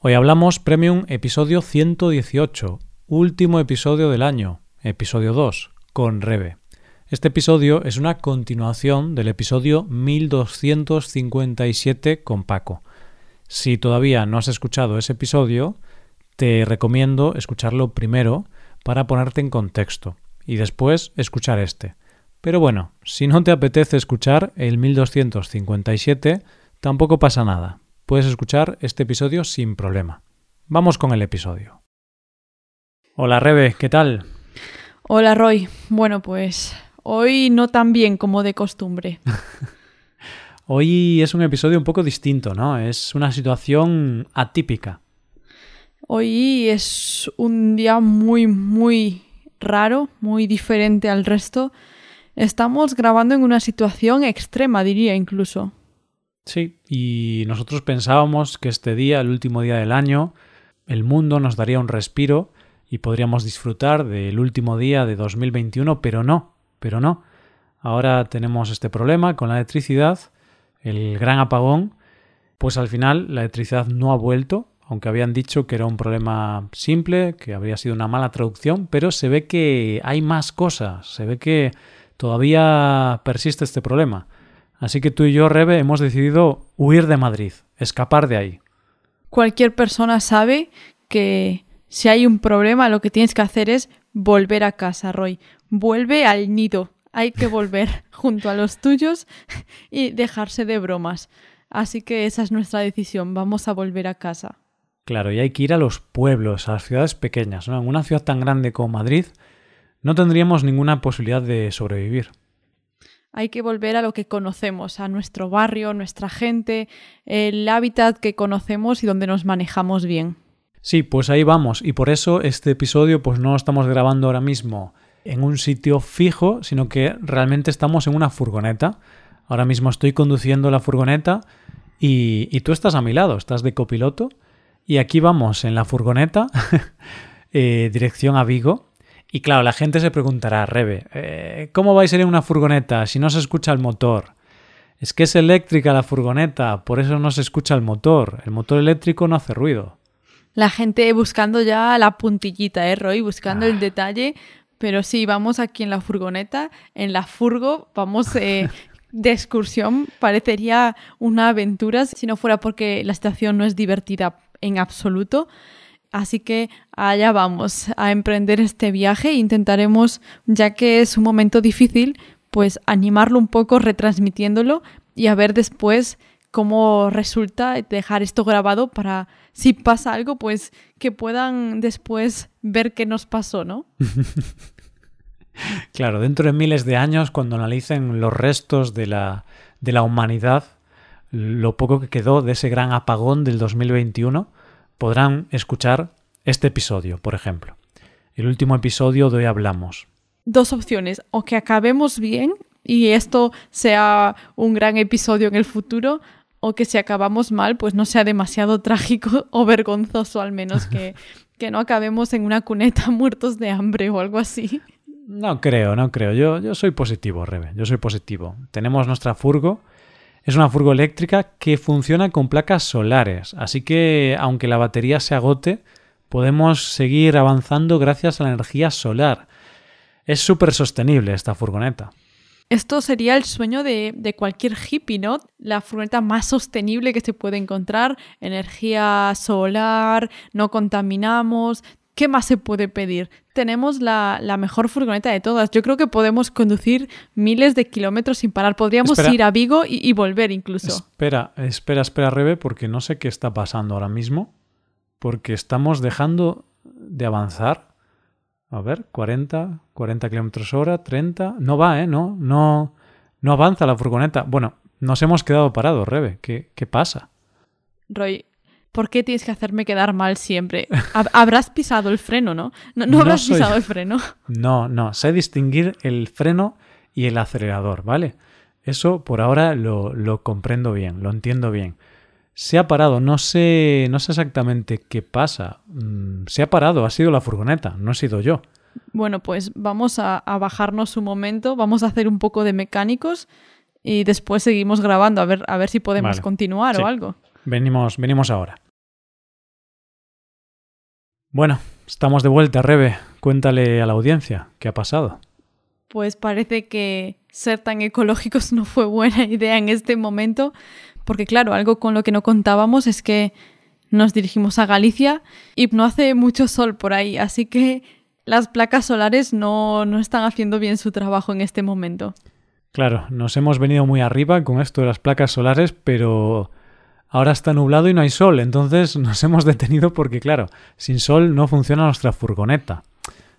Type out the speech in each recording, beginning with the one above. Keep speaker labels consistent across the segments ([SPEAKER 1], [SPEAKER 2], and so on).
[SPEAKER 1] Hoy hablamos Premium episodio 118, último episodio del año, episodio 2, con Rebe. Este episodio es una continuación del episodio 1257 con Paco. Si todavía no has escuchado ese episodio, te recomiendo escucharlo primero para ponerte en contexto y después escuchar este. Pero bueno, si no te apetece escuchar el 1257, tampoco pasa nada. Puedes escuchar este episodio sin problema. Vamos con el episodio. Hola Rebe, ¿qué tal?
[SPEAKER 2] Hola Roy. Bueno, pues hoy no tan bien como de costumbre.
[SPEAKER 1] hoy es un episodio un poco distinto, ¿no? Es una situación atípica.
[SPEAKER 2] Hoy es un día muy, muy raro, muy diferente al resto. Estamos grabando en una situación extrema, diría incluso.
[SPEAKER 1] Sí, y nosotros pensábamos que este día, el último día del año, el mundo nos daría un respiro y podríamos disfrutar del último día de 2021, pero no, pero no. Ahora tenemos este problema con la electricidad, el gran apagón, pues al final la electricidad no ha vuelto, aunque habían dicho que era un problema simple, que habría sido una mala traducción, pero se ve que hay más cosas, se ve que todavía persiste este problema. Así que tú y yo, Rebe, hemos decidido huir de Madrid, escapar de ahí.
[SPEAKER 2] Cualquier persona sabe que si hay un problema, lo que tienes que hacer es volver a casa, Roy. Vuelve al nido. Hay que volver junto a los tuyos y dejarse de bromas. Así que esa es nuestra decisión. Vamos a volver a casa.
[SPEAKER 1] Claro, y hay que ir a los pueblos, a las ciudades pequeñas. ¿no? En una ciudad tan grande como Madrid no tendríamos ninguna posibilidad de sobrevivir
[SPEAKER 2] hay que volver a lo que conocemos, a nuestro barrio, nuestra gente, el hábitat que conocemos y donde nos manejamos bien.
[SPEAKER 1] Sí, pues ahí vamos. Y por eso este episodio pues no lo estamos grabando ahora mismo en un sitio fijo, sino que realmente estamos en una furgoneta. Ahora mismo estoy conduciendo la furgoneta y, tú estás a mi lado, estás de copiloto. Y aquí vamos en la furgoneta, eh, dirección a Vigo, y claro, la gente se preguntará, Rebe, eh, ¿cómo vais a ir en una furgoneta si no se escucha el motor? Es que es eléctrica la furgoneta, por eso no se escucha el motor. El motor eléctrico no hace ruido.
[SPEAKER 2] La gente buscando ya la puntillita, ¿eh, Roy? Buscando el ah. detalle. Pero sí, vamos aquí en la furgoneta, en la furgo, vamos eh, de excursión. Parecería una aventura si no fuera porque la estación no es divertida en absoluto. Así que allá vamos a emprender este viaje intentaremos, ya que es un momento difícil, pues animarlo un poco retransmitiéndolo y a ver después cómo resulta dejar esto grabado para si pasa algo, pues que puedan después ver qué nos pasó, ¿no?
[SPEAKER 1] claro, dentro de miles de años, cuando analicen los restos de la, de la humanidad, lo poco que quedó de ese gran apagón del 2021, podrán escuchar este episodio, por ejemplo. El último episodio de hoy hablamos.
[SPEAKER 2] Dos opciones, o que acabemos bien y esto sea un gran episodio en el futuro, o que si acabamos mal, pues no sea demasiado trágico o vergonzoso, al menos que, que no acabemos en una cuneta muertos de hambre o algo así.
[SPEAKER 1] No creo, no creo. Yo, yo soy positivo, Rebe. Yo soy positivo. Tenemos nuestra furgo es una furgo eléctrica que funciona con placas solares, así que aunque la batería se agote, podemos seguir avanzando gracias a la energía solar. Es súper sostenible esta furgoneta.
[SPEAKER 2] Esto sería el sueño de, de, cualquier hippie, ¿no? La furgoneta más sostenible que se puede encontrar, energía solar, no contaminamos, ¿Qué más se puede pedir? Tenemos la, mejor furgoneta de todas. Yo creo que podemos conducir miles de kilómetros sin parar. Podríamos ir a Vigo y, volver incluso.
[SPEAKER 1] Espera, espera, espera, Rebe, porque no sé qué está pasando ahora mismo. Porque estamos dejando de avanzar. A ver, 40, 40 kilómetros hora, 30. No va, ¿eh? No, no, no avanza la furgoneta. Bueno, nos hemos quedado parados, Rebe. ¿Qué, qué pasa?
[SPEAKER 2] Roy, ¿por qué tienes que hacerme quedar mal siempre? Habrás pisado el freno, ¿no? No, habrás pisado el freno.
[SPEAKER 1] No, no, sé distinguir el freno y el acelerador, ¿vale? Eso por ahora lo, comprendo bien, lo entiendo bien. Se ha parado, no sé, no sé exactamente qué pasa. Mm, se ha parado, ha sido la furgoneta, no he sido yo.
[SPEAKER 2] Bueno, pues vamos a, bajarnos un momento, vamos a hacer un poco de mecánicos y después seguimos grabando a ver, a ver si podemos continuar o algo.
[SPEAKER 1] Venimos, venimos ahora. Bueno, estamos de vuelta, Rebe. Cuéntale a la audiencia qué ha pasado.
[SPEAKER 2] Pues parece que ser tan ecológicos no fue buena idea en este momento, porque claro, algo con lo que no contábamos es que nos dirigimos a Galicia y no hace mucho sol por ahí, así que las placas solares no, no están haciendo bien su trabajo en este momento.
[SPEAKER 1] Claro, nos hemos venido muy arriba con esto de las placas solares, pero ahora está nublado y no hay sol, entonces nos hemos detenido porque, claro, sin sol no funciona nuestra furgoneta.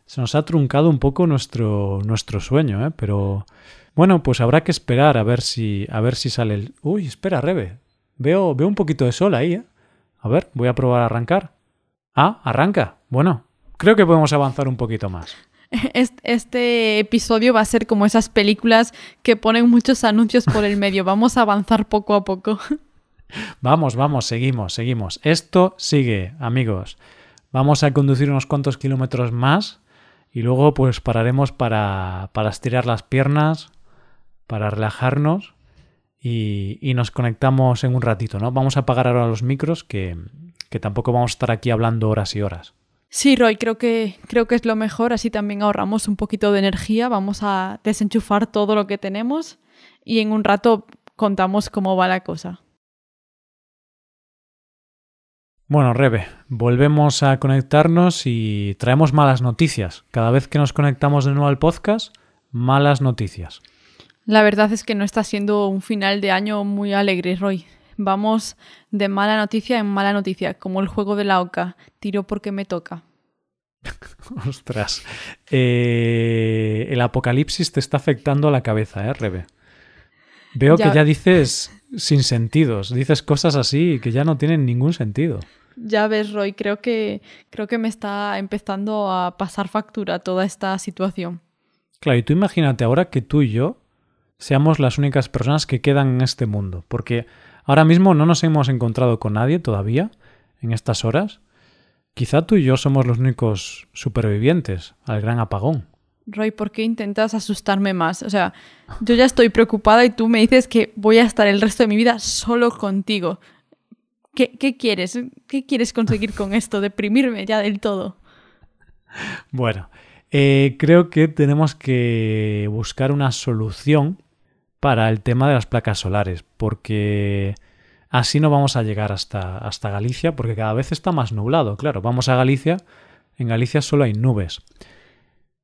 [SPEAKER 1] Se nos ha truncado un poco nuestro, nuestro sueño, ¿eh? pero bueno, pues habrá que esperar a ver si, a ver si sale el... Uy, espera, Rebe. Veo, veo un poquito de sol ahí, ¿eh? A ver, voy a probar a arrancar. Ah, arranca. Bueno, creo que podemos avanzar un poquito más.
[SPEAKER 2] Este episodio va a ser como esas películas que ponen muchos anuncios por el medio. Vamos a avanzar poco a poco.
[SPEAKER 1] Vamos, vamos, seguimos, seguimos. Esto sigue, amigos. Vamos a conducir unos cuantos kilómetros más y luego pues pararemos para, para estirar las piernas, para relajarnos y, y, nos conectamos en un ratito, ¿no? Vamos a apagar ahora los micros que, que tampoco vamos a estar aquí hablando horas y horas.
[SPEAKER 2] Sí, Roy, creo que, creo que es lo mejor, así también ahorramos un poquito de energía, vamos a desenchufar todo lo que tenemos y en un rato contamos cómo va la cosa.
[SPEAKER 1] Bueno, Rebe, volvemos a conectarnos y traemos malas noticias. Cada vez que nos conectamos de nuevo al podcast, malas noticias.
[SPEAKER 2] La verdad es que no está siendo un final de año muy alegre, Roy. Vamos de mala noticia en mala noticia, como el juego de la oca. Tiro porque me toca.
[SPEAKER 1] Ostras. Eh, el apocalipsis te está afectando a la cabeza, ¿eh, Rebe? Veo que ya dices sin sentidos, dices cosas así que ya no tienen ningún sentido.
[SPEAKER 2] Ya ves, Roy, creo que, creo que me está empezando a pasar factura toda esta situación.
[SPEAKER 1] Claro, y tú imagínate ahora que tú y yo seamos las únicas personas que quedan en este mundo, porque ahora mismo no nos hemos encontrado con nadie todavía en estas horas. Quizá tú y yo somos los únicos supervivientes al gran apagón.
[SPEAKER 2] Roy, ¿por qué intentas asustarme más? O sea, yo ya estoy preocupada y tú me dices que voy a estar el resto de mi vida solo contigo. ¿Qué, qué quieres? ¿Qué quieres conseguir con esto? ¿Deprimirme ya del todo?
[SPEAKER 1] Bueno, eh, creo que tenemos que buscar una solución para el tema de las placas solares, porque así no vamos a llegar hasta, hasta Galicia, porque cada vez está más nublado. Claro, vamos a Galicia, en Galicia solo hay nubes.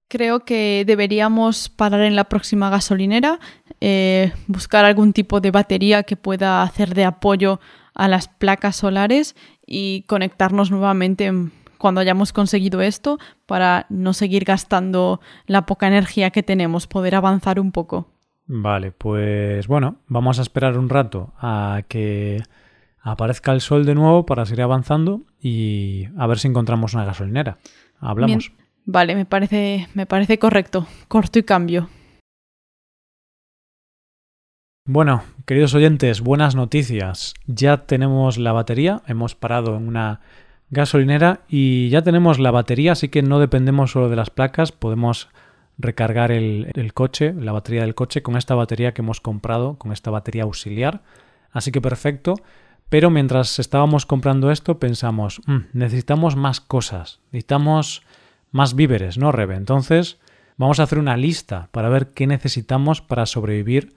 [SPEAKER 2] Creo que deberíamos parar en la próxima gasolinera, eh, buscar algún tipo de batería que pueda hacer de apoyo a las placas solares y conectarnos nuevamente cuando hayamos conseguido esto para no seguir gastando la poca energía que tenemos, poder avanzar un poco.
[SPEAKER 1] Vale, pues bueno, vamos a esperar un rato a que aparezca el sol de nuevo para seguir avanzando y a ver si encontramos una gasolinera. Hablamos.
[SPEAKER 2] Vale, me parece, me parece correcto. Corto y cambio.
[SPEAKER 1] Bueno, queridos oyentes, buenas noticias. Ya tenemos la batería, hemos parado en una gasolinera y ya tenemos la batería, así que no dependemos solo de las placas, podemos recargar el, coche, la batería del coche con esta batería que hemos comprado, con esta batería auxiliar. Así que perfecto. Pero mientras estábamos comprando esto pensamos, mmm, necesitamos más cosas, necesitamos más víveres, ¿no, Rebe? Entonces, vamos a hacer una lista para ver qué necesitamos para sobrevivir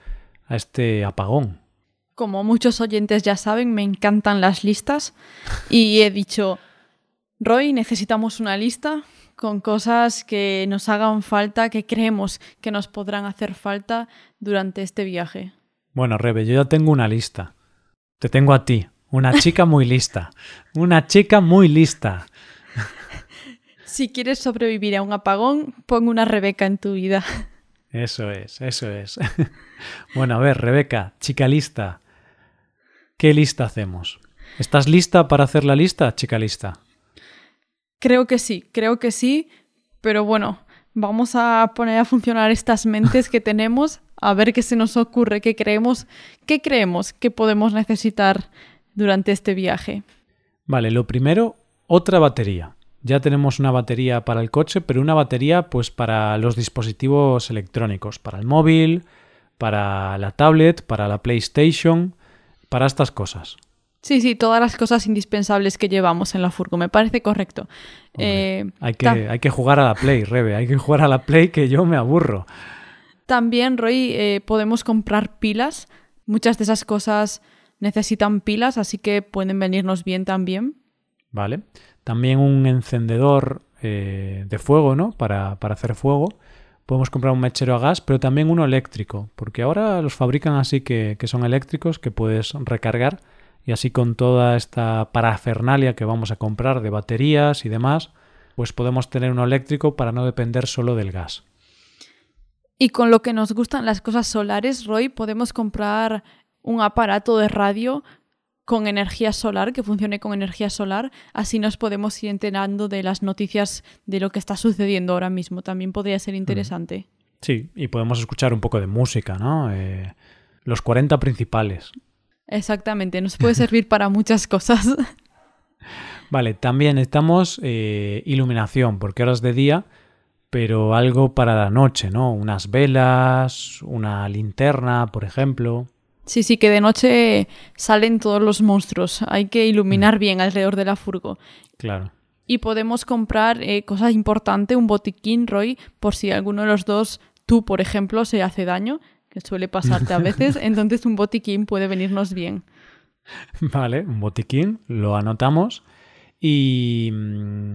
[SPEAKER 1] a este apagón.
[SPEAKER 2] Como muchos oyentes ya saben, me encantan las listas y he dicho, Roy, necesitamos una lista con cosas que nos hagan falta, que creemos que nos podrán hacer falta durante este viaje.
[SPEAKER 1] Bueno, Rebe, yo ya tengo una lista. Te tengo a ti, una chica muy lista. Una chica muy lista.
[SPEAKER 2] Si quieres sobrevivir a un apagón, pon una Rebeca en tu vida.
[SPEAKER 1] Eso es, eso es. bueno, a ver, Rebeca, chica lista. ¿Qué lista hacemos? ¿Estás lista para hacer la lista, chica lista?
[SPEAKER 2] Creo que sí, creo que sí, pero bueno, vamos a poner a funcionar estas mentes que tenemos, a ver qué se nos ocurre, qué creemos, qué creemos que podemos necesitar durante este viaje.
[SPEAKER 1] Vale, lo primero, otra batería ya tenemos una batería para el coche, pero una batería pues para los dispositivos electrónicos, para el móvil, para la tablet, para la PlayStation, para estas cosas.
[SPEAKER 2] Sí, sí, todas las cosas indispensables que llevamos en la furgo, me parece correcto.
[SPEAKER 1] Hombre,
[SPEAKER 2] Eh,
[SPEAKER 1] hay, que, hay que jugar a la Play, Rebe, hay que jugar a la Play que yo me aburro.
[SPEAKER 2] También, Roy, eh, podemos comprar pilas. Muchas de esas cosas necesitan pilas, así que pueden venirnos bien también.
[SPEAKER 1] ¿Vale? También un encendedor eh, de fuego, ¿no? Para, para hacer fuego. Podemos comprar un mechero a gas, pero también uno eléctrico, porque ahora los fabrican así que, que son eléctricos, que puedes recargar, y así con toda esta parafernalia que vamos a comprar de baterías y demás, pues podemos tener uno eléctrico para no depender solo del gas.
[SPEAKER 2] Y con lo que nos gustan las cosas solares, Roy, podemos comprar un aparato de radio con energía solar, que funcione con energía solar. Así nos podemos ir enterando de las noticias de lo que está sucediendo ahora mismo. También podría ser interesante.
[SPEAKER 1] Sí, y podemos escuchar un poco de música, ¿no? Eh, los 40 principales.
[SPEAKER 2] Exactamente, nos puede servir para muchas cosas.
[SPEAKER 1] Vale, también necesitamos eh, iluminación, porque ahora es de día, pero algo para la noche, ¿no? Unas velas, una linterna, por ejemplo.
[SPEAKER 2] Sí, sí, que de noche salen todos los monstruos. Hay que iluminar bien alrededor de la furgo.
[SPEAKER 1] Claro.
[SPEAKER 2] Y podemos comprar eh, cosa importante, un botiquín, Roy, por si alguno de los dos, tú, por ejemplo, se hace daño, que suele pasarte a veces. Entonces un botiquín puede venirnos bien.
[SPEAKER 1] Vale, un botiquín, lo anotamos. Y mm,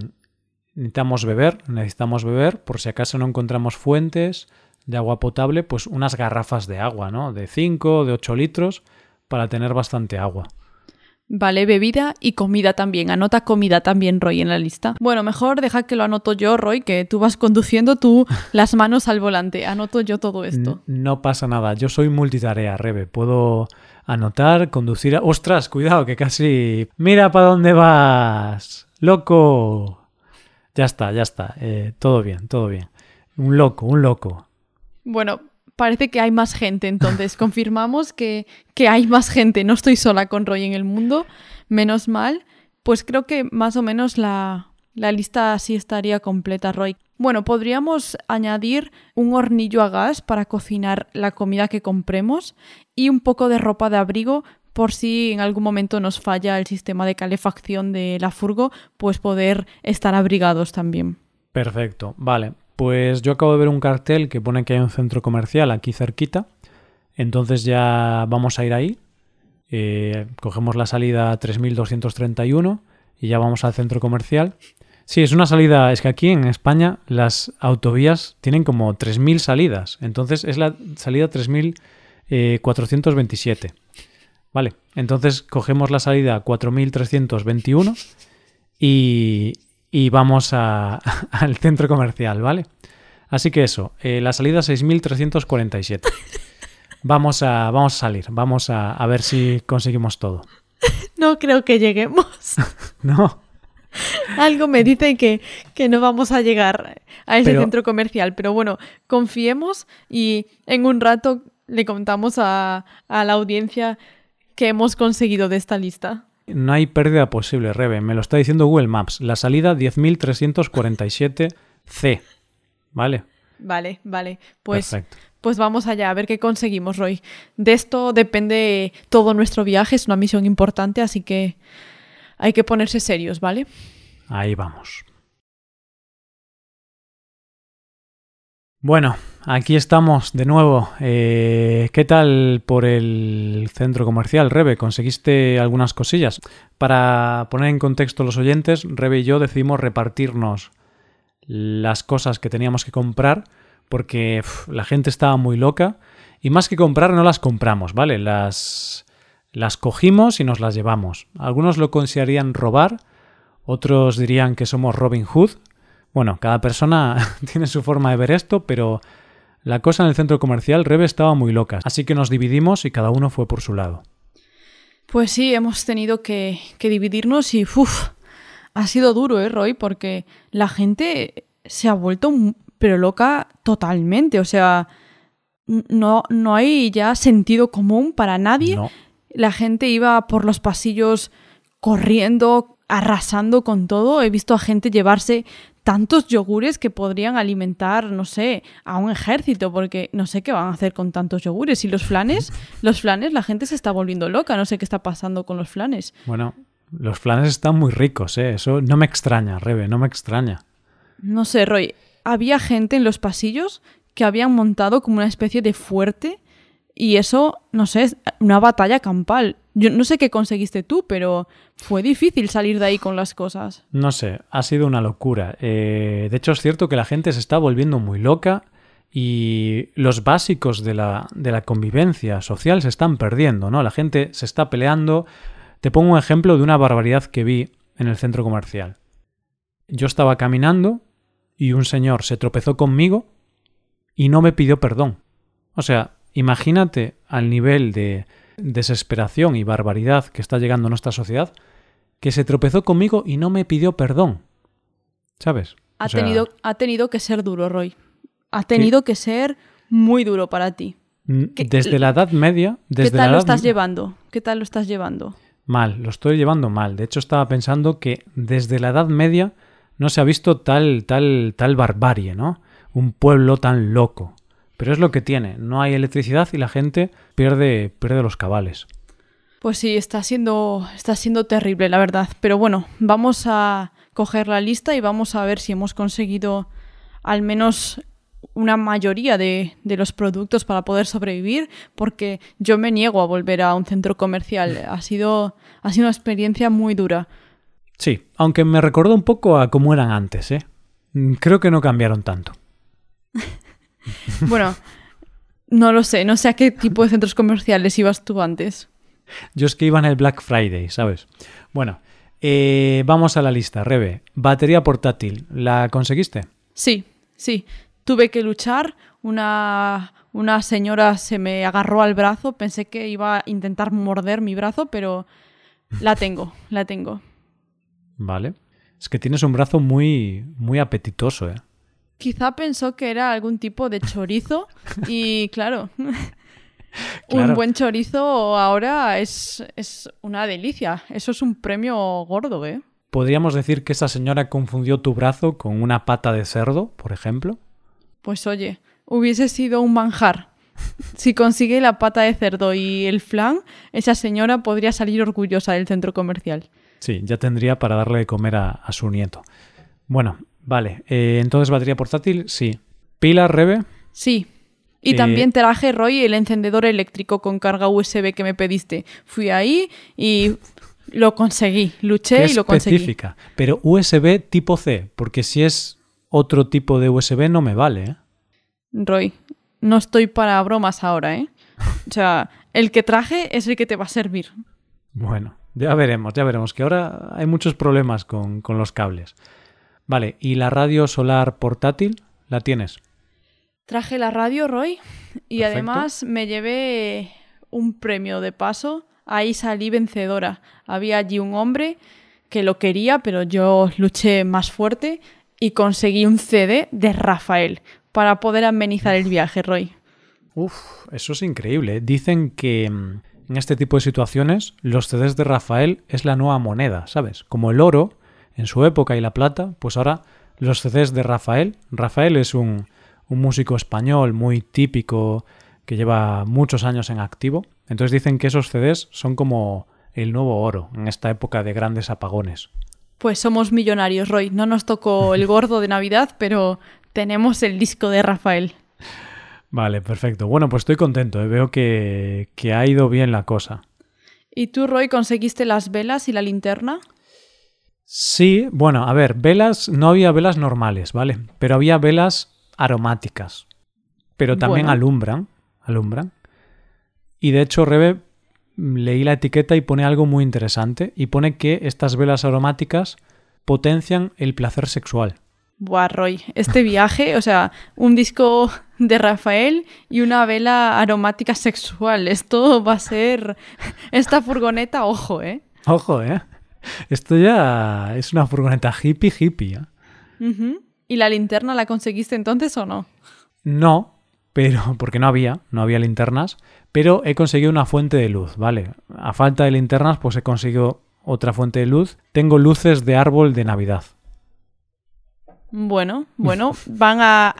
[SPEAKER 1] necesitamos beber, necesitamos beber, por si acaso no encontramos fuentes de agua potable, pues unas garrafas de agua, ¿no? De 5, de 8 litros, para tener bastante agua.
[SPEAKER 2] Vale, bebida y comida también. Anota comida también, Roy, en la lista. Bueno, mejor deja que lo anoto yo, Roy, que tú vas conduciendo tú las manos al volante. Anoto yo todo esto.
[SPEAKER 1] No pasa nada, yo soy multitarea, Rebe. Puedo anotar, conducir. a- ¡Ostras! Cuidado, que casi. ¡Mira para dónde vas! ¡Loco! Ya está, ya está. Eh, todo bien, todo bien. Un loco, un loco.
[SPEAKER 2] Bueno, parece que hay más gente, entonces confirmamos que, que hay más gente. No estoy sola con Roy en el mundo, menos mal. Pues creo que más o menos la, la lista así estaría completa, Roy. Bueno, podríamos añadir un hornillo a gas para cocinar la comida que compremos y un poco de ropa de abrigo por si en algún momento nos falla el sistema de calefacción de la furgo, pues poder estar abrigados también.
[SPEAKER 1] Perfecto, vale. Pues yo acabo de ver un cartel que pone que hay un centro comercial aquí cerquita. Entonces ya vamos a ir ahí. Eh, cogemos la salida 3231 y ya vamos al centro comercial. Sí, es una salida. Es que aquí en España las autovías tienen como 3000 salidas. Entonces es la salida 3427. Vale, entonces cogemos la salida 4321 y, y vamos a- al centro comercial, ¿vale? Así que eso, eh, la salida 6347. Vamos a, vamos a salir, vamos a, a ver si conseguimos todo.
[SPEAKER 2] No creo que lleguemos.
[SPEAKER 1] No,
[SPEAKER 2] Algo me dice que, que no vamos a llegar a ese
[SPEAKER 1] Pero-
[SPEAKER 2] centro comercial, pero bueno, confiemos y en un rato le contamos a, a la audiencia que hemos conseguido de esta lista.
[SPEAKER 1] No hay pérdida posible, Rebe. Me lo está diciendo Google Maps. La salida 10347C. ¿Vale?
[SPEAKER 2] Vale, vale. Pues,
[SPEAKER 1] Perfecto.
[SPEAKER 2] pues vamos allá a ver qué conseguimos, Roy. De esto depende todo nuestro viaje, es una misión importante, así que hay que ponerse serios, ¿vale?
[SPEAKER 1] Ahí vamos. Bueno, aquí estamos de nuevo. Eh, ¿Qué tal por el centro comercial, Rebe? ¿Conseguiste algunas cosillas? Para poner en contexto los oyentes, Rebe y yo decidimos repartirnos las cosas que teníamos que comprar porque la gente estaba muy loca y más que comprar no las compramos, ¿vale? Las, las cogimos y nos las llevamos. Algunos lo considerarían robar, otros dirían que somos Robin Hood. Bueno, cada persona tiene su forma de ver esto, pero la cosa en el centro comercial Rebe estaba muy loca, así que nos dividimos y cada uno fue por su lado.
[SPEAKER 2] Pues sí, hemos tenido que, que dividirnos y uf, ha sido duro, ¿eh, Roy? Porque la gente se ha vuelto pero loca totalmente. O sea, no, no hay ya sentido común para nadie.
[SPEAKER 1] No,
[SPEAKER 2] La gente iba por los pasillos corriendo, arrasando con todo. He visto a gente llevarse tantos yogures que podrían alimentar, no sé, a un ejército, porque no sé qué van a hacer con tantos yogures. Y los flanes, los flanes, la gente se está volviendo loca, no sé qué está pasando con los flanes.
[SPEAKER 1] Bueno, los flanes están muy ricos, ¿eh? Eso no me extraña, Rebe, no me extraña.
[SPEAKER 2] No sé, Roy, había gente en los pasillos que habían montado como una especie de fuerte y eso, no sé, es una batalla campal. Yo no sé qué conseguiste tú, pero fue difícil salir de ahí con las cosas.
[SPEAKER 1] No sé, ha sido una locura. Eh, de hecho, es cierto que la gente se está volviendo muy loca y los básicos de la, de la convivencia social se están perdiendo, ¿no? La gente se está peleando. Te pongo un ejemplo de una barbaridad que vi en el centro comercial. Yo estaba caminando y un señor se tropezó conmigo y no me pidió perdón. O sea, Imagínate al nivel de desesperación y barbaridad que está llegando a nuestra sociedad, que se tropezó conmigo y no me pidió perdón. ¿Sabes?
[SPEAKER 2] Ha, tenido, ha tenido que ser duro, Roy. Ha tenido que ser muy duro para ti.
[SPEAKER 1] Mm, desde la Edad Media. Desde
[SPEAKER 2] ¿Qué tal
[SPEAKER 1] lo
[SPEAKER 2] estás llevando? ¿Qué tal lo estás llevando?
[SPEAKER 1] Mal, lo estoy llevando mal. De hecho, estaba pensando que desde la Edad Media no se ha visto tal, tal, tal barbarie, ¿no? Un pueblo tan loco. Pero es lo que tiene, no hay electricidad y la gente pierde, pierde los cabales.
[SPEAKER 2] Pues sí, está siendo, está siendo terrible, la verdad. Pero bueno, vamos a coger la lista y vamos a ver si hemos conseguido al menos una mayoría de, de, los productos para poder sobrevivir, porque yo me niego a volver a un centro comercial. Ha sido, ha sido una experiencia muy dura.
[SPEAKER 1] Sí, aunque me recordó un poco a cómo eran antes, ¿eh? Creo que no cambiaron tanto.
[SPEAKER 2] Bueno, no lo sé, no sé a qué tipo de centros comerciales ibas tú antes.
[SPEAKER 1] Yo es que iba en el Black Friday, ¿sabes? Bueno, eh, vamos a la lista, Rebe. Batería portátil, ¿la conseguiste?
[SPEAKER 2] Sí, sí. Tuve que luchar. Una, una señora se me agarró al brazo. Pensé que iba a intentar morder mi brazo, pero la tengo, la tengo.
[SPEAKER 1] Vale. Es que tienes un brazo muy, muy apetitoso, ¿eh?
[SPEAKER 2] Quizá pensó que era algún tipo de chorizo y claro, un buen chorizo ahora es, es una delicia. Eso es un premio gordo, ¿eh?
[SPEAKER 1] ¿Podríamos decir que esa señora confundió tu brazo con una pata de cerdo, por ejemplo?
[SPEAKER 2] Pues oye, hubiese sido un manjar. Si consigue la pata de cerdo y el flan, esa señora podría salir orgullosa del centro comercial.
[SPEAKER 1] Sí, ya tendría para darle de comer a, a su nieto. Bueno, Vale, eh, entonces batería portátil, sí. ¿Pila, Rebe?
[SPEAKER 2] Sí. Y
[SPEAKER 1] Eh,
[SPEAKER 2] también traje, Roy, el encendedor eléctrico con carga USB que me pediste. Fui ahí y lo conseguí. Luché
[SPEAKER 1] Qué
[SPEAKER 2] y lo conseguí.
[SPEAKER 1] específica. Pero USB tipo C, porque si es otro tipo de USB no me vale, ¿eh?
[SPEAKER 2] Roy, no estoy para bromas ahora, ¿eh? O sea, el que traje es el que te va a servir.
[SPEAKER 1] Bueno, ya veremos, ya veremos, que ahora hay muchos problemas con, con los cables. Vale, ¿y la radio solar portátil la tienes?
[SPEAKER 2] Traje la radio, Roy, y
[SPEAKER 1] Perfecto.
[SPEAKER 2] además me llevé un premio de paso. Ahí salí vencedora. Había allí un hombre que lo quería, pero yo luché más fuerte y conseguí un CD de Rafael para poder amenizar el viaje, Roy.
[SPEAKER 1] Uf, eso es increíble. Dicen que mm, en este tipo de situaciones los CDs de Rafael es la nueva moneda, ¿sabes? Como el oro en su época y la plata, pues ahora los CDs de Rafael. Rafael es un, un músico español muy típico que lleva muchos años en activo. Entonces dicen que esos CDs son como el nuevo oro en esta época de grandes apagones.
[SPEAKER 2] Pues somos millonarios, Roy. No nos tocó el gordo de Navidad, pero tenemos el disco de Rafael.
[SPEAKER 1] Vale, perfecto. Bueno, pues estoy contento. ¿eh? Veo que, que ha ido bien la cosa.
[SPEAKER 2] ¿Y tú, Roy, conseguiste las velas y la linterna?
[SPEAKER 1] Sí, bueno, a ver, velas, no había velas normales, ¿vale? Pero había velas aromáticas. Pero también
[SPEAKER 2] Bueno.
[SPEAKER 1] alumbran, alumbran. Y de hecho, Rebe, leí la etiqueta y pone algo muy interesante. Y pone que estas velas aromáticas potencian el placer sexual.
[SPEAKER 2] Buah, Roy, este viaje, o sea, un disco de Rafael y una vela aromática sexual. Esto va a ser. Esta furgoneta, ojo, ¿eh?
[SPEAKER 1] Ojo, ¿eh? Esto ya es una furgoneta hippie hippie. ¿eh?
[SPEAKER 2] ¿Y la linterna la conseguiste entonces o no?
[SPEAKER 1] No, pero porque no había, no había linternas, pero he conseguido una fuente de luz, ¿vale? A falta de linternas, pues he conseguido otra fuente de luz, tengo luces de árbol de Navidad.
[SPEAKER 2] Bueno, bueno, van a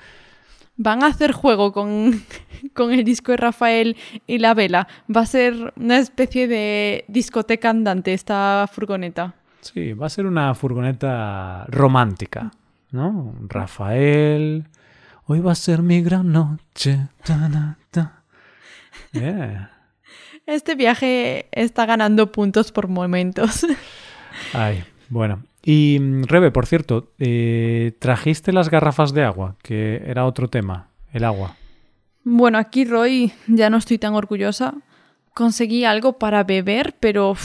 [SPEAKER 2] van a hacer juego con, con el disco de Rafael y la vela. Va a ser una especie de discoteca andante esta furgoneta.
[SPEAKER 1] Sí, va a ser una furgoneta romántica, ¿no? Rafael, hoy va a ser mi gran noche. Ta, na, ta. Yeah.
[SPEAKER 2] Este viaje está ganando puntos por momentos.
[SPEAKER 1] Ay, bueno. Y mm, Rebe, por cierto, eh, trajiste las garrafas de agua, que era otro tema, el agua.
[SPEAKER 2] Bueno, aquí Roy ya no estoy tan orgullosa. Conseguí algo para beber, pero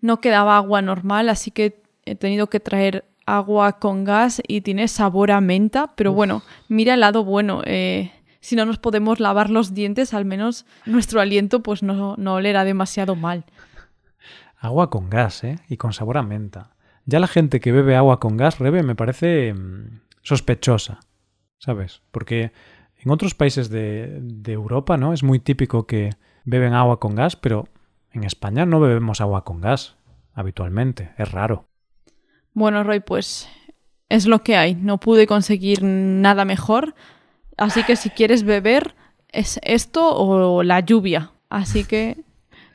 [SPEAKER 2] no quedaba agua normal, así que he tenido que traer agua con gas y tiene sabor a menta. Pero bueno, mira el lado bueno. eh, si no nos podemos lavar los dientes, al menos nuestro aliento pues no, no olerá demasiado mal.
[SPEAKER 1] Agua con gas, ¿eh? Y con sabor a menta. Ya la gente que bebe agua con gas, Rebe, me parece mm, sospechosa, ¿sabes? Porque en otros países de, de Europa, ¿no? Es muy típico que beben agua con gas, pero en España no bebemos agua con gas habitualmente. Es raro.
[SPEAKER 2] Bueno, Roy, pues es lo que hay. No pude conseguir nada mejor. Así que si quieres beber, es esto o la lluvia. Así que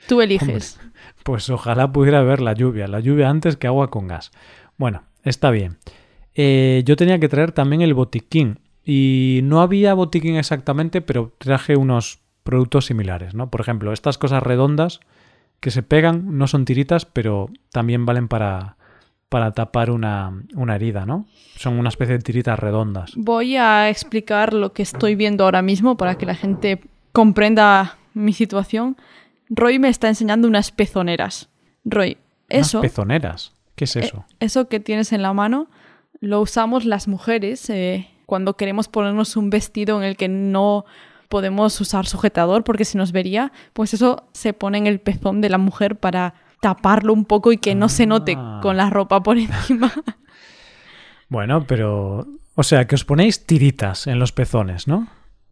[SPEAKER 2] tú eliges.
[SPEAKER 1] Pues ojalá pudiera ver la lluvia, la lluvia antes que agua con gas. Bueno, está bien. Eh, yo tenía que traer también el botiquín y no había botiquín exactamente, pero traje unos productos similares, ¿no? Por ejemplo, estas cosas redondas que se pegan no son tiritas, pero también valen para, para tapar una, una herida, ¿no? Son una especie de tiritas redondas.
[SPEAKER 2] Voy a explicar lo que estoy viendo ahora mismo para que la gente comprenda mi situación. Roy me está enseñando unas pezoneras. Roy, eso,
[SPEAKER 1] Unas pezoneras. ¿Qué es eso?
[SPEAKER 2] eso que tienes en la mano lo usamos las mujeres eh, cuando queremos ponernos un vestido en el que no podemos usar sujetador porque se nos vería, pues eso se pone en el pezón de la mujer para taparlo un poco y que no se note
[SPEAKER 1] Ah.
[SPEAKER 2] con la ropa por encima.
[SPEAKER 1] Bueno, pero... O sea, que os ponéis tiritas en los pezones, ¿no?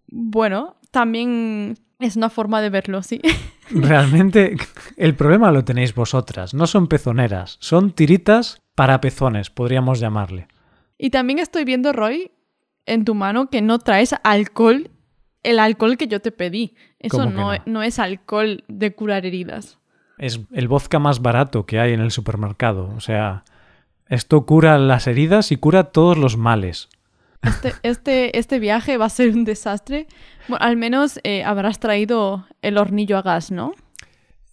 [SPEAKER 2] bueno, también es una forma de verlo, sí.
[SPEAKER 1] Realmente el problema lo tenéis vosotras. No son pezoneras, son tiritas para pezones, podríamos llamarle.
[SPEAKER 2] Y también estoy viendo, Roy, en tu mano que no traes alcohol, el alcohol que yo te pedí. Eso
[SPEAKER 1] ¿Cómo que
[SPEAKER 2] no,
[SPEAKER 1] no?
[SPEAKER 2] no es alcohol de curar heridas.
[SPEAKER 1] Es el vodka más barato que hay en el supermercado. O sea, esto cura las heridas y cura todos los males.
[SPEAKER 2] Este, este, este viaje va a ser un desastre. Bueno, al menos eh, habrás traído el hornillo a gas, ¿no?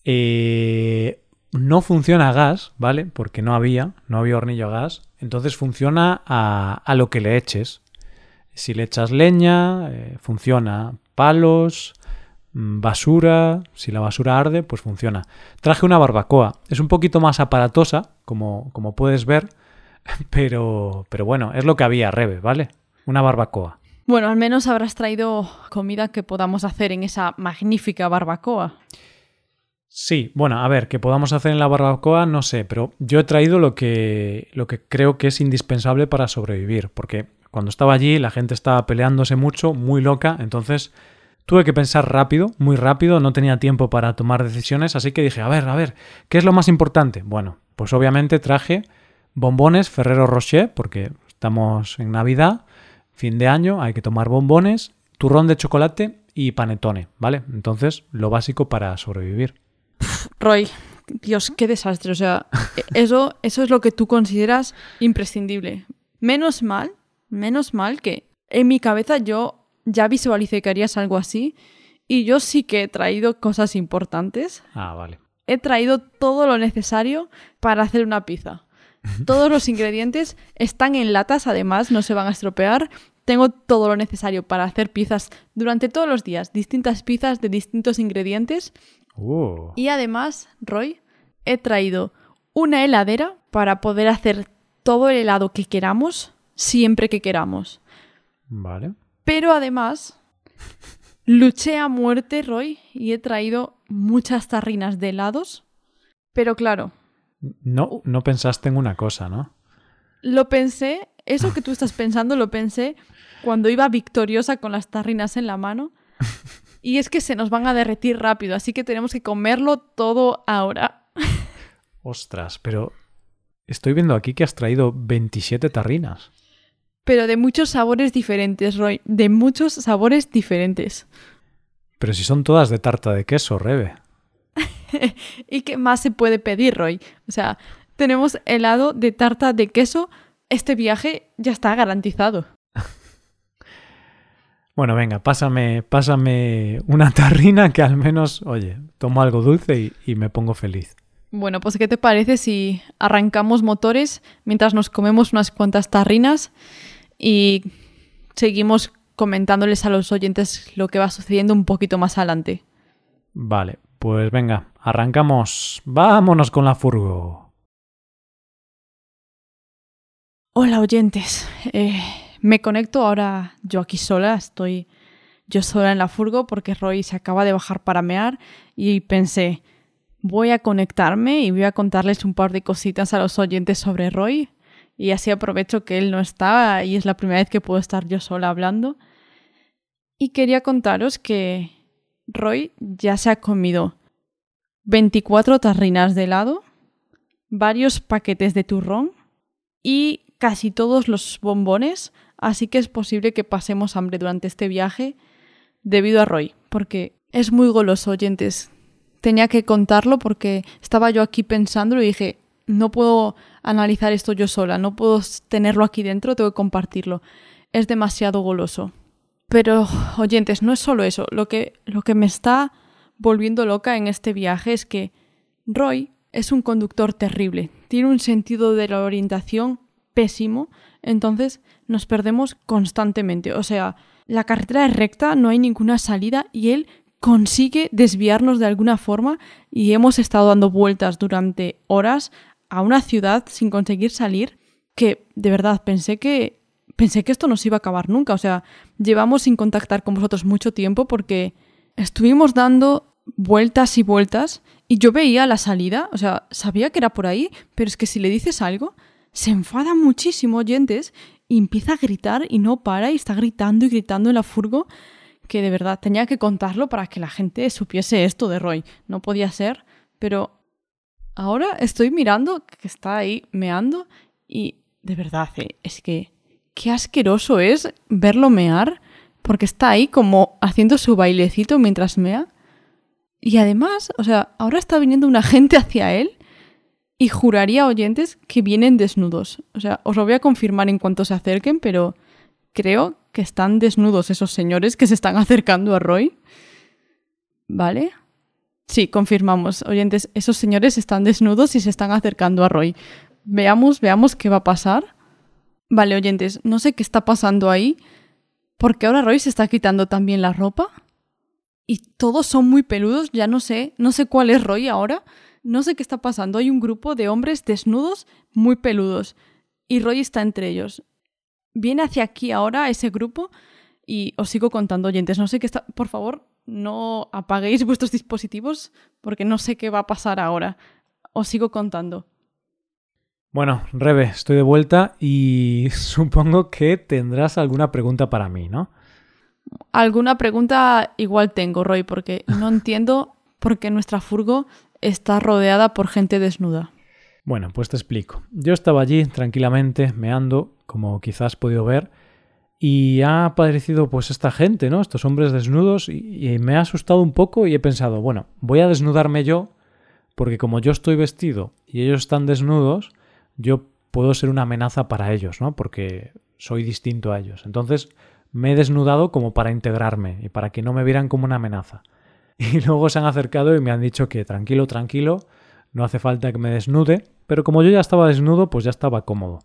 [SPEAKER 1] Eh, no funciona a gas, ¿vale? Porque no había, no había hornillo a gas. Entonces funciona a, a lo que le eches. Si le echas leña, eh, funciona. Palos, basura, si la basura arde, pues funciona. Traje una barbacoa. Es un poquito más aparatosa, como, como puedes ver, pero, pero bueno, es lo que había, Rebe, ¿vale? Una barbacoa.
[SPEAKER 2] Bueno, al menos habrás traído comida que podamos hacer en esa magnífica barbacoa.
[SPEAKER 1] Sí, bueno, a ver, que podamos hacer en la barbacoa, no sé, pero yo he traído lo que, lo que creo que es indispensable para sobrevivir, porque cuando estaba allí la gente estaba peleándose mucho, muy loca, entonces tuve que pensar rápido, muy rápido, no tenía tiempo para tomar decisiones, así que dije, a ver, a ver, ¿qué es lo más importante? Bueno, pues obviamente traje bombones Ferrero Rocher, porque estamos en Navidad, fin de año, hay que tomar bombones, turrón de chocolate y panetone, ¿vale? Entonces, lo básico para sobrevivir.
[SPEAKER 2] Roy, Dios, qué desastre. O sea, eso, eso es lo que tú consideras imprescindible. Menos mal, menos mal que en mi cabeza yo ya visualicé que harías algo así y yo sí que he traído cosas importantes.
[SPEAKER 1] Ah, vale.
[SPEAKER 2] He traído todo lo necesario para hacer una pizza. Todos los ingredientes están en latas, además, no se van a estropear. Tengo todo lo necesario para hacer pizzas durante todos los días, distintas pizzas de distintos ingredientes
[SPEAKER 1] Uh,
[SPEAKER 2] y además, Roy, he traído una heladera para poder hacer todo el helado que queramos, siempre que queramos.
[SPEAKER 1] vale.
[SPEAKER 2] Pero además, luché a muerte, Roy, y he traído muchas tarrinas de helados. Pero claro,
[SPEAKER 1] No, no pensaste en una cosa, ¿no?
[SPEAKER 2] lo pensé, eso que tú estás pensando lo pensé cuando iba victoriosa con las tarrinas en la mano. Y es que se nos van a derretir rápido, así que tenemos que comerlo todo ahora.
[SPEAKER 1] Ostras, pero estoy viendo aquí que has traído 27 tarrinas.
[SPEAKER 2] Pero de muchos sabores diferentes, Roy. De muchos sabores diferentes.
[SPEAKER 1] Pero si son todas de tarta de queso, Rebe.
[SPEAKER 2] ¿Y qué más se puede pedir, Roy? O sea, tenemos helado de tarta de queso. Este viaje ya está garantizado.
[SPEAKER 1] Bueno, venga, pásame, pásame una tarrina que al menos, oye, tomo algo dulce y, y, me pongo feliz.
[SPEAKER 2] Bueno, pues ¿qué te parece si arrancamos motores mientras nos comemos unas cuantas tarrinas y seguimos comentándoles a los oyentes lo que va sucediendo un poquito más adelante?
[SPEAKER 1] Vale, pues venga, arrancamos. Vámonos con la furgo.
[SPEAKER 2] Hola oyentes. Eh, me conecto ahora yo aquí sola, estoy yo sola en la furgo porque Roy se acaba de bajar para mear y pensé, voy a conectarme y voy a contarles un par de cositas a los oyentes sobre Roy y así aprovecho que él no está y es la primera vez que puedo estar yo sola hablando. Y quería contaros que Roy ya se ha comido 24 tarrinas de helado, varios paquetes de turrón y casi todos los bombones así que es posible que pasemos hambre durante este viaje debido a Roy, porque es muy goloso, oyentes. Tenía que contarlo porque estaba yo aquí pensando y dije, no puedo analizar esto yo sola, no puedo tenerlo aquí dentro, tengo que compartirlo. Es demasiado goloso. Pero, oyentes, no es solo eso. Lo que, lo que me está volviendo loca en este viaje es que Roy es un conductor terrible. Tiene un sentido de la orientación pésimo. Entonces nos perdemos constantemente. O sea, la carretera es recta, no hay ninguna salida y él consigue desviarnos de alguna forma y hemos estado dando vueltas durante horas a una ciudad sin conseguir salir que de verdad pensé que pensé que esto no se iba a acabar nunca, o sea, llevamos sin contactar con vosotros mucho tiempo porque estuvimos dando vueltas y vueltas y yo veía la salida, o sea, sabía que era por ahí, pero es que si le dices algo, se enfada muchísimo, oyentes, y empieza a gritar y no para y está gritando y gritando en la furgo que de verdad tenía que contarlo para que la gente supiese esto de Roy. No podía ser, pero ahora estoy mirando que está ahí meando y de verdad eh, es que qué asqueroso es verlo mear porque está ahí como haciendo su bailecito mientras mea. Y además, o sea, ahora está viniendo una gente hacia él y juraría, oyentes, que vienen desnudos. O sea, os lo voy a confirmar en cuanto se acerquen, pero creo que están desnudos esos señores que se están acercando a Roy. ¿Vale? Sí, confirmamos, oyentes, esos señores están desnudos y se están acercando a Roy. Veamos, veamos qué va a pasar. Vale, oyentes, no sé qué está pasando ahí, porque ahora Roy se está quitando también la ropa. Y todos son muy peludos, ya no sé, no sé cuál es Roy ahora, no sé qué está pasando. Hay un grupo de hombres desnudos muy peludos y Roy está entre ellos. Viene hacia aquí ahora ese grupo y os sigo contando oyentes. No sé qué está. Por favor, no apaguéis vuestros dispositivos porque no sé qué va a pasar ahora. Os sigo contando.
[SPEAKER 1] Bueno, Rebe, estoy de vuelta y supongo que tendrás alguna pregunta para mí, ¿no?
[SPEAKER 2] Alguna pregunta igual tengo, Roy, porque no entiendo por qué nuestra furgo está rodeada por gente desnuda.
[SPEAKER 1] Bueno, pues te explico. Yo estaba allí tranquilamente, meando, como quizás has podido ver, y ha aparecido pues esta gente, ¿no? Estos hombres desnudos, y, me ha asustado un poco y he pensado, bueno, voy a desnudarme yo, porque como yo estoy vestido y ellos están desnudos, yo puedo ser una amenaza para ellos, ¿no? Porque soy distinto a ellos. Entonces me he desnudado como para integrarme y para que no me vieran como una amenaza. Y luego se han acercado y me han dicho que tranquilo, tranquilo, no hace falta que me desnude, pero como yo ya estaba desnudo, pues ya estaba cómodo.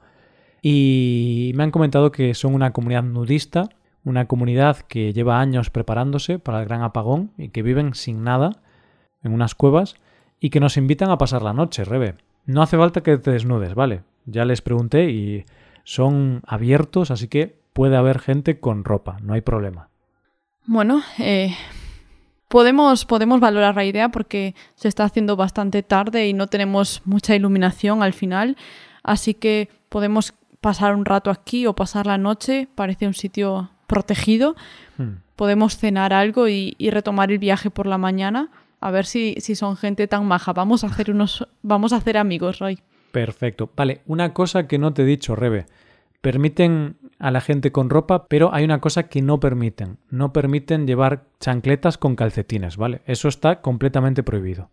[SPEAKER 1] Y me han comentado que son una comunidad nudista, una comunidad que lleva años preparándose para el gran apagón y que viven sin nada en unas cuevas y que nos invitan a pasar la noche, Rebe. No hace falta que te desnudes, ¿vale? Ya les pregunté y son abiertos, así que puede haber gente con ropa, no hay problema.
[SPEAKER 2] Bueno, eh, Podemos, podemos valorar la idea porque se está haciendo bastante tarde y no tenemos mucha iluminación al final, así que podemos pasar un rato aquí o pasar la noche, parece un sitio protegido. Hmm. Podemos cenar algo y, retomar el viaje por la mañana. A ver si, si son gente tan maja. Vamos a hacer unos. Vamos a hacer amigos, Roy.
[SPEAKER 1] Perfecto. Vale, una cosa que no te he dicho, Rebe. Permiten a la gente con ropa, pero hay una cosa que no permiten. No permiten llevar chancletas con calcetines, ¿vale? Eso está completamente prohibido.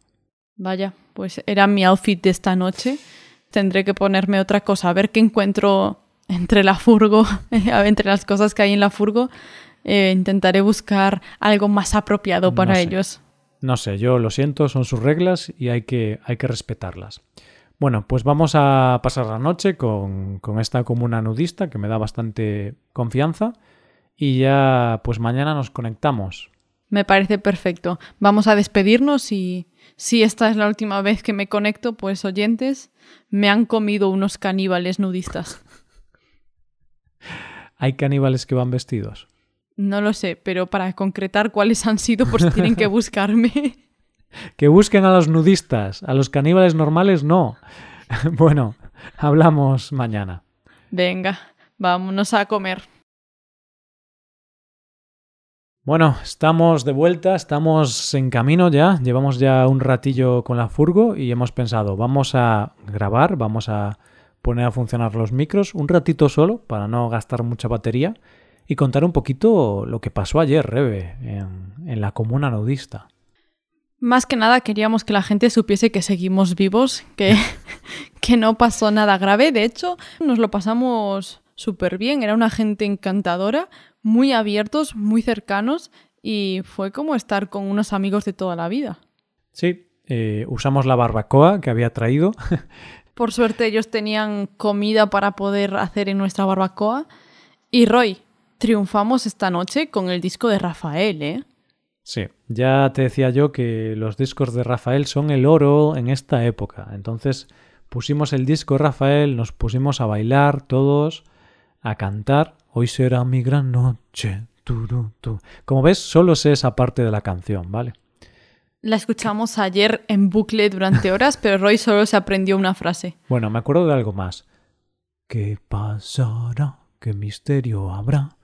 [SPEAKER 2] Vaya, pues era mi outfit de esta noche. Tendré que ponerme otra cosa, a ver qué encuentro entre la furgo, entre las cosas que hay en la furgo. Eh, intentaré buscar algo más apropiado para
[SPEAKER 1] No sé.
[SPEAKER 2] ellos.
[SPEAKER 1] No sé, yo lo siento, son sus reglas y hay que, hay que respetarlas. Bueno, pues vamos a pasar la noche con, con esta comuna nudista que me da bastante confianza y ya pues mañana nos conectamos.
[SPEAKER 2] Me parece perfecto. Vamos a despedirnos y si esta es la última vez que me conecto, pues oyentes, me han comido unos caníbales nudistas.
[SPEAKER 1] ¿Hay caníbales que van vestidos?
[SPEAKER 2] No lo sé, pero para concretar cuáles han sido, pues tienen que buscarme.
[SPEAKER 1] Que busquen a los nudistas, a los caníbales normales no. bueno, hablamos mañana.
[SPEAKER 2] Venga, vámonos a comer.
[SPEAKER 1] Bueno, estamos de vuelta, estamos en camino ya, llevamos ya un ratillo con la furgo y hemos pensado, vamos a grabar, vamos a poner a funcionar los micros un ratito solo para no gastar mucha batería y contar un poquito lo que pasó ayer, Rebe, en, en la comuna nudista.
[SPEAKER 2] Más que nada queríamos que la gente supiese que seguimos vivos, que, que no pasó nada grave. De hecho, nos lo pasamos súper bien. Era una gente encantadora, muy abiertos, muy cercanos y fue como estar con unos amigos de toda la vida.
[SPEAKER 1] Sí, eh, usamos la barbacoa que había traído.
[SPEAKER 2] Por suerte ellos tenían comida para poder hacer en nuestra barbacoa. Y Roy, triunfamos esta noche con el disco de Rafael, ¿eh?
[SPEAKER 1] Sí, ya te decía yo que los discos de Rafael son el oro en esta época. Entonces pusimos el disco de Rafael, nos pusimos a bailar todos, a cantar. Hoy será mi gran noche. Como ves, solo sé esa parte de la canción, ¿vale?
[SPEAKER 2] La escuchamos ayer en bucle durante horas, pero Roy solo se aprendió una frase.
[SPEAKER 1] Bueno, me acuerdo de algo más. ¿Qué pasará? ¿Qué misterio habrá?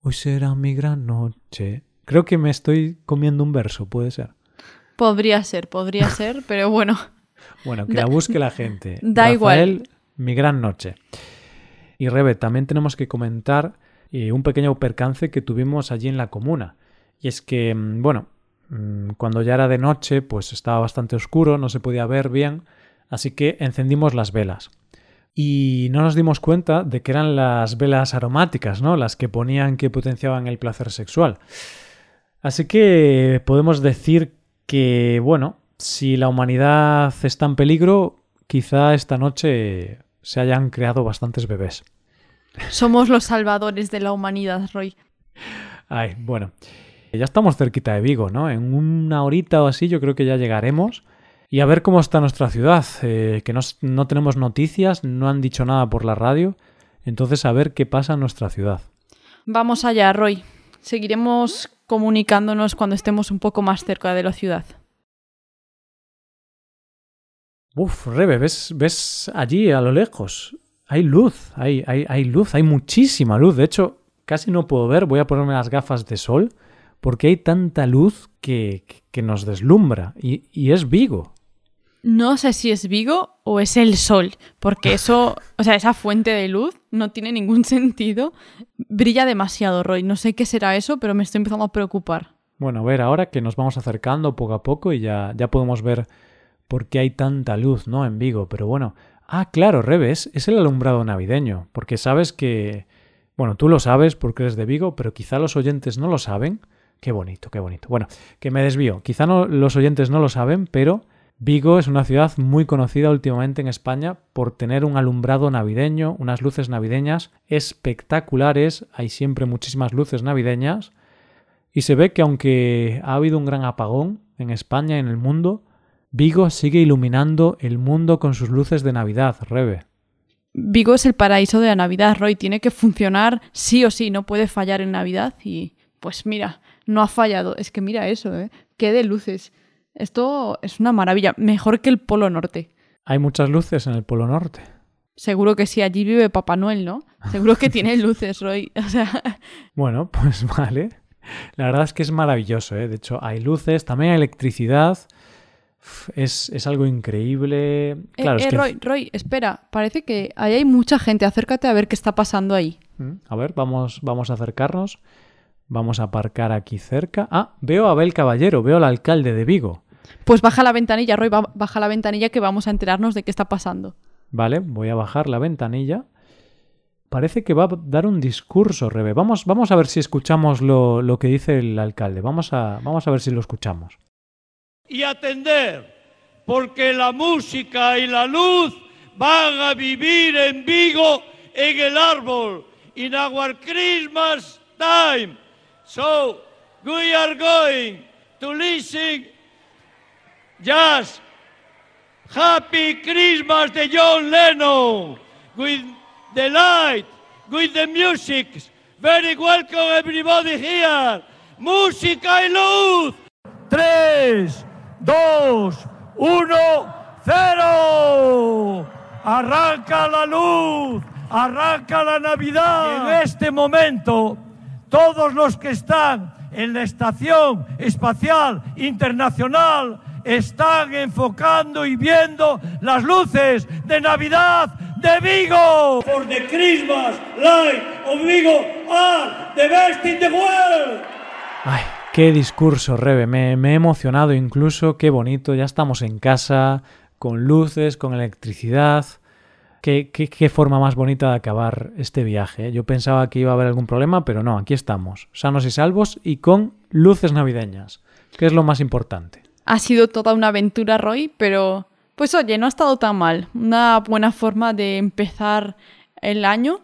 [SPEAKER 1] Hoy será mi gran noche. Creo que me estoy comiendo un verso, puede ser.
[SPEAKER 2] Podría ser, podría ser, pero bueno.
[SPEAKER 1] Bueno, que la busque la gente.
[SPEAKER 2] da
[SPEAKER 1] Rafael,
[SPEAKER 2] igual.
[SPEAKER 1] mi gran noche. Y Rebe, también tenemos que comentar eh, un pequeño percance que tuvimos allí en la comuna. Y es que, mm, bueno, mm, cuando ya era de noche, pues estaba bastante oscuro, no se podía ver bien, así que encendimos las velas. Y no nos dimos cuenta de que eran las velas aromáticas, ¿no? Las que ponían que potenciaban el placer sexual. Así que podemos decir que, bueno, si la humanidad está en peligro, quizá esta noche se hayan creado bastantes bebés.
[SPEAKER 2] Somos los salvadores de la humanidad, Roy.
[SPEAKER 1] Ay, bueno. Ya estamos cerquita de Vigo, ¿no? En una horita o así yo creo que ya llegaremos. Y a ver cómo está nuestra ciudad, eh, que no, no tenemos noticias, no han dicho nada por la radio. Entonces a ver qué pasa en nuestra ciudad.
[SPEAKER 2] Vamos allá, Roy. Seguiremos comunicándonos cuando estemos un poco más cerca de la ciudad.
[SPEAKER 1] Uf, Rebe, ¿ves, ves allí a lo lejos? Hay luz, hay, hay, hay luz, hay muchísima luz. De hecho, casi no puedo ver, voy a ponerme las gafas de sol, porque hay tanta luz que, que nos deslumbra. Y, y es Vigo.
[SPEAKER 2] No sé si es Vigo o es el sol, porque eso, o sea, esa fuente de luz no tiene ningún sentido. Brilla demasiado, Roy. No sé qué será eso, pero me estoy empezando a preocupar.
[SPEAKER 1] Bueno, a ver, ahora que nos vamos acercando poco a poco y ya, ya podemos ver por qué hay tanta luz, ¿no? En Vigo. Pero bueno, ah, claro, Reves, es el alumbrado navideño, porque sabes que, bueno, tú lo sabes porque eres de Vigo, pero quizá los oyentes no lo saben. Qué bonito, qué bonito. Bueno, que me desvío. Quizá no, los oyentes no lo saben, pero Vigo es una ciudad muy conocida últimamente en España por tener un alumbrado navideño, unas luces navideñas espectaculares. Hay siempre muchísimas luces navideñas. Y se ve que aunque ha habido un gran apagón en España y en el mundo, Vigo sigue iluminando el mundo con sus luces de Navidad, Rebe.
[SPEAKER 2] Vigo es el paraíso de la Navidad, Roy. Tiene que funcionar sí o sí, no puede fallar en Navidad. Y pues mira, no ha fallado. Es que mira eso, ¿eh? Qué de luces. Esto es una maravilla. Mejor que el Polo Norte.
[SPEAKER 1] Hay muchas luces en el Polo Norte.
[SPEAKER 2] Seguro que sí, allí vive Papá Noel, ¿no? Seguro que tiene luces, Roy. O sea,
[SPEAKER 1] Bueno, pues vale. La verdad es que es maravilloso, ¿eh? De hecho, hay luces, también hay electricidad. Es, es algo increíble.
[SPEAKER 2] Eh,
[SPEAKER 1] Claro, es
[SPEAKER 2] eh,
[SPEAKER 1] que...
[SPEAKER 2] Roy, Roy, espera, parece que ahí hay mucha gente. Acércate a ver qué está pasando ahí.
[SPEAKER 1] Mm, A ver, vamos, vamos a acercarnos. Vamos a aparcar aquí cerca. Ah, veo a Abel Caballero, veo al alcalde de Vigo.
[SPEAKER 2] Pues baja la ventanilla, Roy, ba- baja la ventanilla que vamos a enterarnos de qué está pasando.
[SPEAKER 1] Vale, voy a bajar la ventanilla. Parece que va a dar un discurso, Rebe. Vamos, vamos a ver si escuchamos lo, lo que dice el alcalde. Vamos a, vamos a ver si lo escuchamos.
[SPEAKER 3] Y atender, porque la música y la luz van a vivir en Vigo en el árbol, in our Christmas time. So we are going to listen just Happy Christmas de John Lennon with the light, with the music. Very welcome everybody here. Música y luz. 3, 2, 1, 0. Arranca la luz, arranca la Navidad. En este momento, todos los que están en la Estación Espacial Internacional están enfocando y viendo las luces de Navidad de Vigo. For the Christmas light of Vigo are the best in the world.
[SPEAKER 1] Ay, qué discurso, Rebe. Me, me he emocionado incluso. Qué bonito. Ya estamos en casa, con luces, con electricidad. Qué, qué- qué forma más bonita de acabar este viaje. ¿eh? Yo pensaba que iba a haber algún problema, pero no, aquí estamos, sanos y salvos y con luces navideñas, que es lo más importante.
[SPEAKER 2] Ha sido toda una aventura, Roy, pero pues oye, no ha estado tan mal. Una buena forma de empezar el año.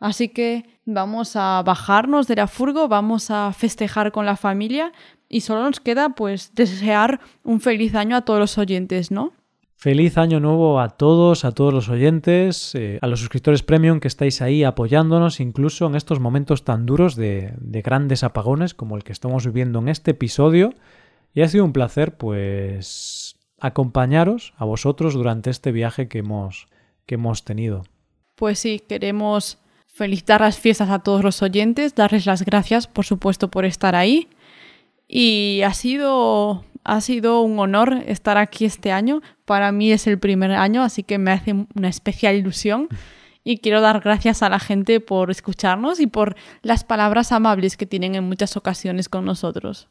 [SPEAKER 2] Así que vamos a bajarnos de la furgo, vamos a festejar con la familia y solo nos queda pues desear un feliz año a todos los oyentes, ¿no?
[SPEAKER 1] Feliz año nuevo a todos, a todos los oyentes, eh, a los suscriptores premium que estáis ahí apoyándonos, incluso en estos momentos tan duros de, de grandes apagones como el que estamos viviendo en este episodio. Y ha sido un placer, pues, acompañaros a vosotros durante este viaje que hemos, que hemos tenido.
[SPEAKER 2] Pues sí, queremos felicitar las fiestas a todos los oyentes, darles las gracias, por supuesto, por estar ahí. Y ha sido, ha sido un honor estar aquí este año. Para mí es el primer año, así que me hace una especial ilusión. Y quiero dar gracias a la gente por escucharnos y por las palabras amables que tienen en muchas ocasiones con nosotros.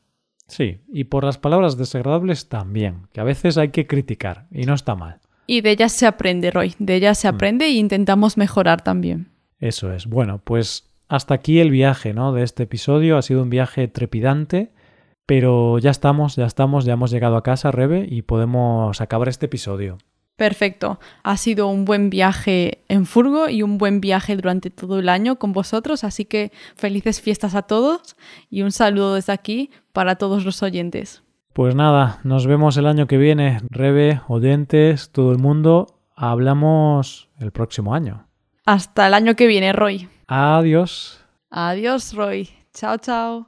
[SPEAKER 1] Sí, y por las palabras desagradables también, que a veces hay que criticar, y no está mal.
[SPEAKER 2] Y de ellas se aprende, Roy. De ellas se aprende e intentamos mejorar también.
[SPEAKER 1] Eso es. Bueno, pues hasta aquí el viaje, ¿no? De este episodio. Ha sido un viaje trepidante, pero ya estamos, ya estamos, ya hemos llegado a casa, Rebe, y podemos acabar este episodio.
[SPEAKER 2] Perfecto. Ha sido un buen viaje en furgo y un buen viaje durante todo el año con vosotros, así que felices fiestas a todos y un saludo desde aquí para todos los oyentes.
[SPEAKER 1] Pues nada, nos vemos el año que viene, Rebe, oyentes, todo el mundo. Hablamos el próximo año.
[SPEAKER 2] Hasta el año que viene, Roy.
[SPEAKER 1] Adiós.
[SPEAKER 2] Adiós, Roy. Chao, chao.